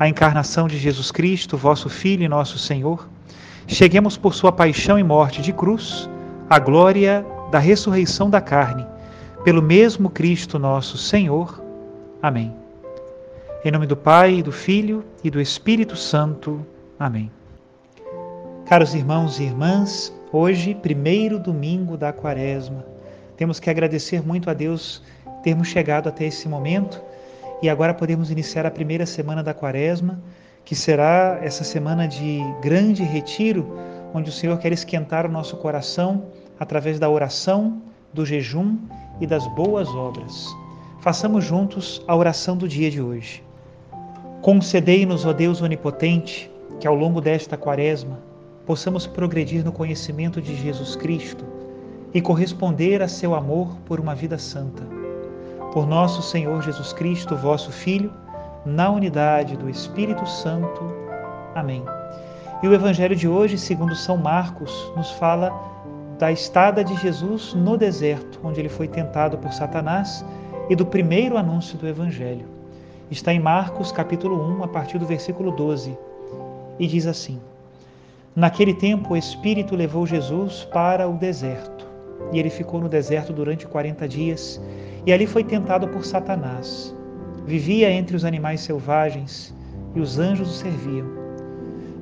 a encarnação de Jesus Cristo, vosso Filho e nosso Senhor, cheguemos por sua paixão e morte de cruz à glória da ressurreição da carne, pelo mesmo Cristo nosso Senhor. Amém. Em nome do Pai, do Filho e do Espírito Santo. Amém. Caros irmãos e irmãs, hoje, primeiro domingo da quaresma, temos que agradecer muito a Deus termos chegado até esse momento e agora podemos iniciar a primeira semana da Quaresma, que será essa semana de grande retiro, onde o Senhor quer esquentar o nosso coração através da oração, do jejum e das boas obras. Façamos juntos a oração do dia de hoje. Concedei-nos, ó Deus onipotente, que ao longo desta Quaresma possamos progredir no conhecimento de Jesus Cristo e corresponder a seu amor por uma vida santa por nosso Senhor Jesus Cristo, vosso Filho, na unidade do Espírito Santo. Amém. E o Evangelho de hoje, segundo São Marcos, nos fala da estada de Jesus no deserto, onde ele foi tentado por Satanás, e do primeiro anúncio do Evangelho. Está em Marcos, capítulo 1, a partir do versículo 12, e diz assim: Naquele tempo o Espírito levou Jesus para o deserto, e ele ficou no deserto durante 40 dias e ali foi tentado por Satanás. Vivia entre os animais selvagens e os anjos o serviam.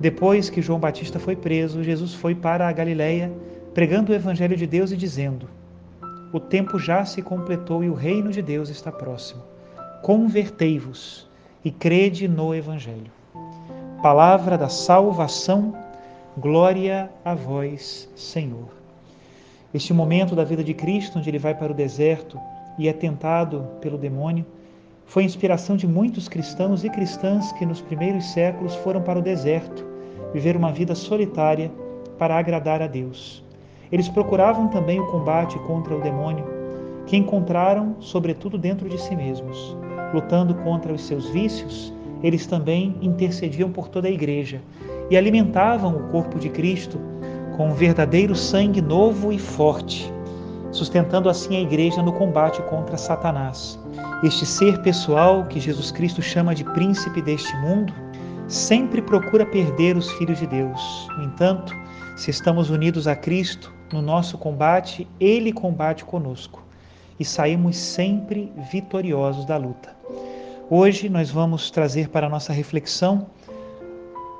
Depois que João Batista foi preso, Jesus foi para a Galiléia, pregando o evangelho de Deus e dizendo: O tempo já se completou e o reino de Deus está próximo. Convertei-vos e crede no evangelho. Palavra da salvação, glória a vós, Senhor. Este momento da vida de Cristo, onde ele vai para o deserto, e é tentado pelo demônio, foi inspiração de muitos cristãos e cristãs que nos primeiros séculos foram para o deserto viver uma vida solitária para agradar a Deus. Eles procuravam também o combate contra o demônio, que encontraram, sobretudo, dentro de si mesmos. Lutando contra os seus vícios, eles também intercediam por toda a igreja e alimentavam o corpo de Cristo com um verdadeiro sangue novo e forte sustentando assim a igreja no combate contra Satanás. Este ser pessoal que Jesus Cristo chama de príncipe deste mundo sempre procura perder os filhos de Deus. No entanto, se estamos unidos a Cristo no nosso combate, ele combate conosco e saímos sempre vitoriosos da luta. Hoje nós vamos trazer para a nossa reflexão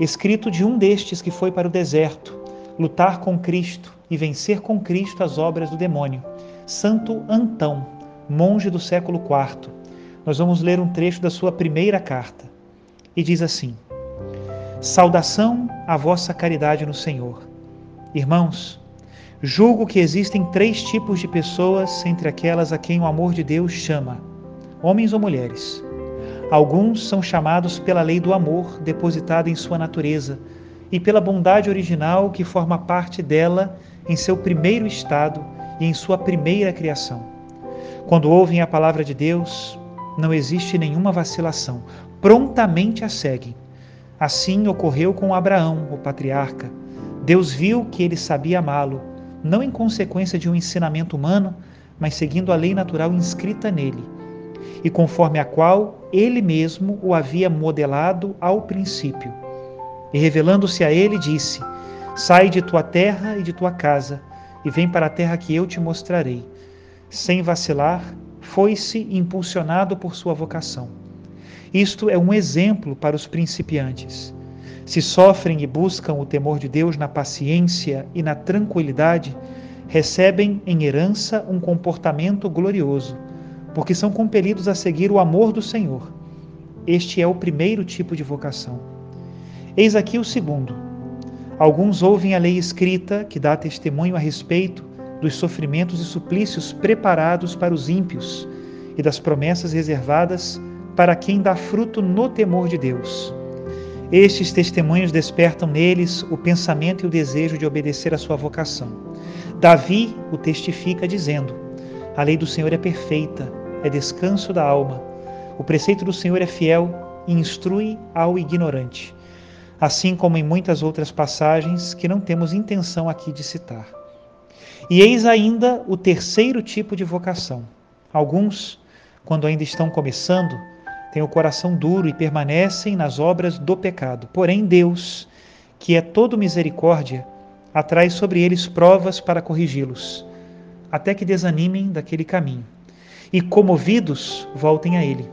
escrito de um destes que foi para o deserto lutar com Cristo e vencer com Cristo as obras do demônio. Santo Antão, monge do século IV. Nós vamos ler um trecho da sua primeira carta. E diz assim: Saudação à vossa caridade no Senhor. Irmãos, julgo que existem três tipos de pessoas entre aquelas a quem o amor de Deus chama: homens ou mulheres. Alguns são chamados pela lei do amor depositada em sua natureza e pela bondade original que forma parte dela em seu primeiro estado e em sua primeira criação. Quando ouvem a palavra de Deus, não existe nenhuma vacilação, prontamente a seguem. Assim ocorreu com Abraão, o patriarca. Deus viu que ele sabia amá-lo, não em consequência de um ensinamento humano, mas seguindo a lei natural inscrita nele, e conforme a qual ele mesmo o havia modelado ao princípio. E revelando-se a ele, disse: Sai de tua terra e de tua casa, e vem para a terra que eu te mostrarei. Sem vacilar, foi-se impulsionado por sua vocação. Isto é um exemplo para os principiantes. Se sofrem e buscam o temor de Deus na paciência e na tranquilidade, recebem em herança um comportamento glorioso, porque são compelidos a seguir o amor do Senhor. Este é o primeiro tipo de vocação. Eis aqui o segundo. Alguns ouvem a lei escrita que dá testemunho a respeito dos sofrimentos e suplícios preparados para os ímpios e das promessas reservadas para quem dá fruto no temor de Deus. Estes testemunhos despertam neles o pensamento e o desejo de obedecer à sua vocação. Davi o testifica dizendo: A lei do Senhor é perfeita, é descanso da alma. O preceito do Senhor é fiel e instrui ao ignorante. Assim como em muitas outras passagens que não temos intenção aqui de citar. E eis ainda o terceiro tipo de vocação. Alguns, quando ainda estão começando, têm o coração duro e permanecem nas obras do pecado. Porém, Deus, que é todo misericórdia, atrai sobre eles provas para corrigi-los, até que desanimem daquele caminho. E comovidos, voltem a Ele.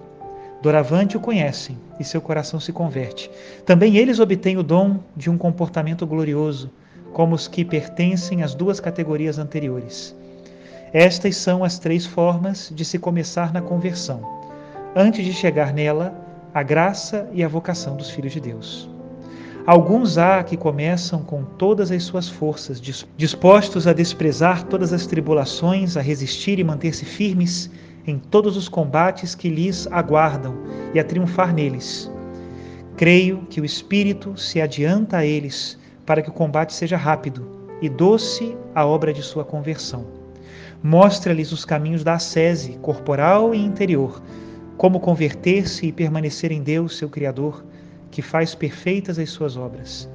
Doravante o conhecem e seu coração se converte. Também eles obtêm o dom de um comportamento glorioso, como os que pertencem às duas categorias anteriores. Estas são as três formas de se começar na conversão antes de chegar nela a graça e a vocação dos filhos de Deus. Alguns há que começam com todas as suas forças, dispostos a desprezar todas as tribulações, a resistir e manter-se firmes em todos os combates que lhes aguardam e a triunfar neles. Creio que o Espírito se adianta a eles para que o combate seja rápido e doce a obra de sua conversão. Mostra-lhes os caminhos da ascese corporal e interior, como converter-se e permanecer em Deus, seu Criador, que faz perfeitas as suas obras.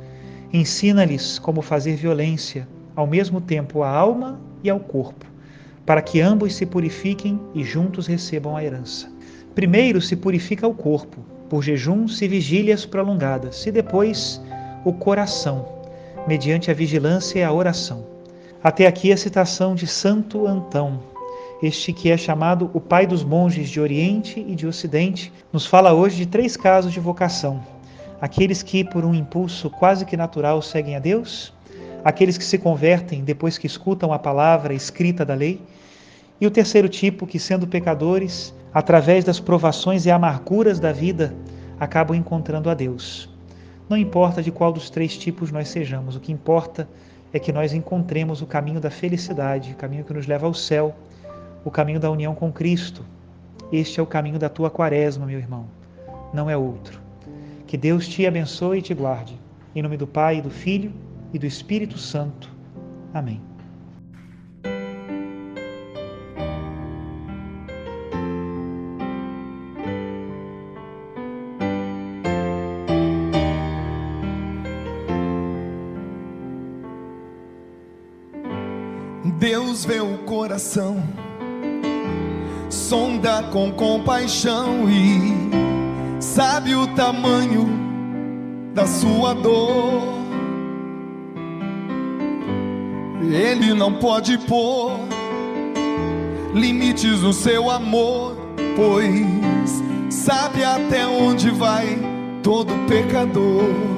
Ensina-lhes como fazer violência, ao mesmo tempo à alma e ao corpo, para que ambos se purifiquem e juntos recebam a herança. Primeiro se purifica o corpo, por jejuns e vigílias prolongadas, e depois o coração, mediante a vigilância e a oração. Até aqui a citação de Santo Antão, este que é chamado o pai dos monges de Oriente e de Ocidente, nos fala hoje de três casos de vocação: aqueles que, por um impulso quase que natural, seguem a Deus, aqueles que se convertem depois que escutam a palavra escrita da lei, e o terceiro tipo, que, sendo pecadores, através das provações e amarguras da vida, acabam encontrando a Deus. Não importa de qual dos três tipos nós sejamos, o que importa é que nós encontremos o caminho da felicidade, o caminho que nos leva ao céu o caminho da união com Cristo. Este é o caminho da tua quaresma, meu irmão, não é outro. Que Deus te abençoe e te guarde. Em nome do Pai, do Filho e do Espírito Santo. Amém. Deus vê o coração sonda com compaixão e sabe o tamanho da sua dor. Ele não pode pôr limites no seu amor, pois sabe até onde vai todo pecador.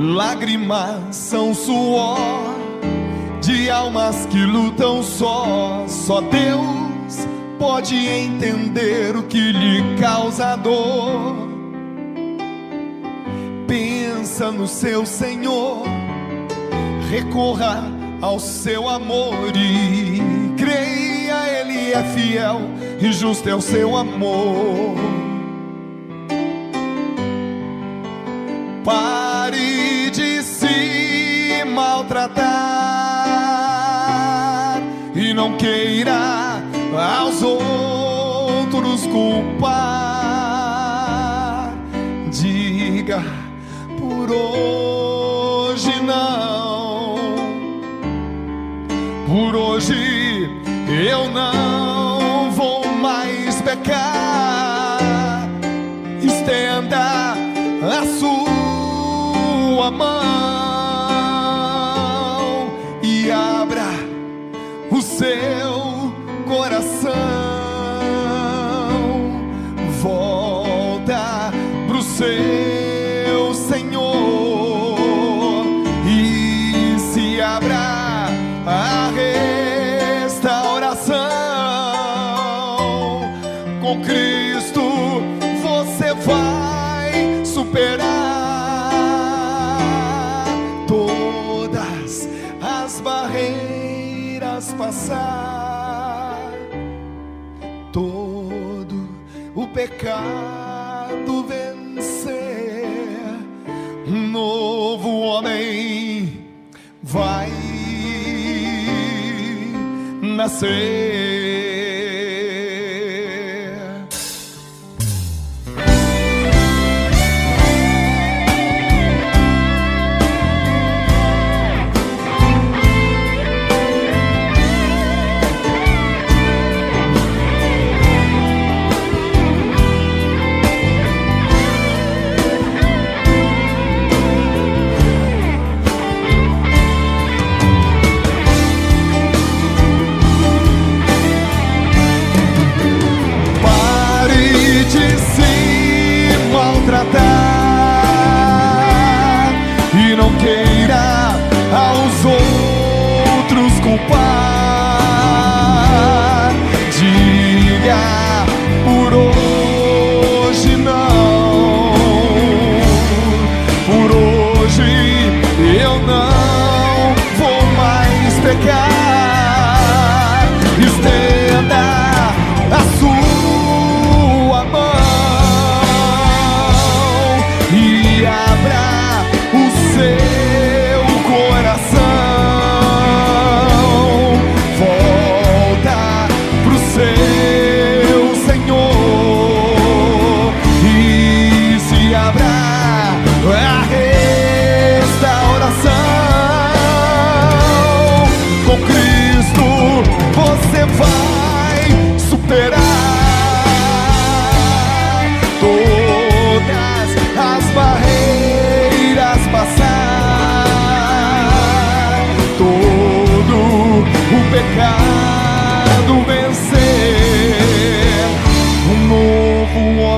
Lágrimas são suor de almas que lutam só. Só Deus pode entender o que lhe causa dor. Pensa no seu Senhor, recorra ao seu amor e creia, Ele é fiel e justo é o seu amor. queira aos outros culpar. Diga por hoje não, por hoje. o seu todo o pecado vencer. Um novo homem vai nascer. pecar.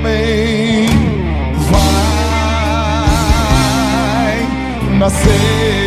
homem vai nascer.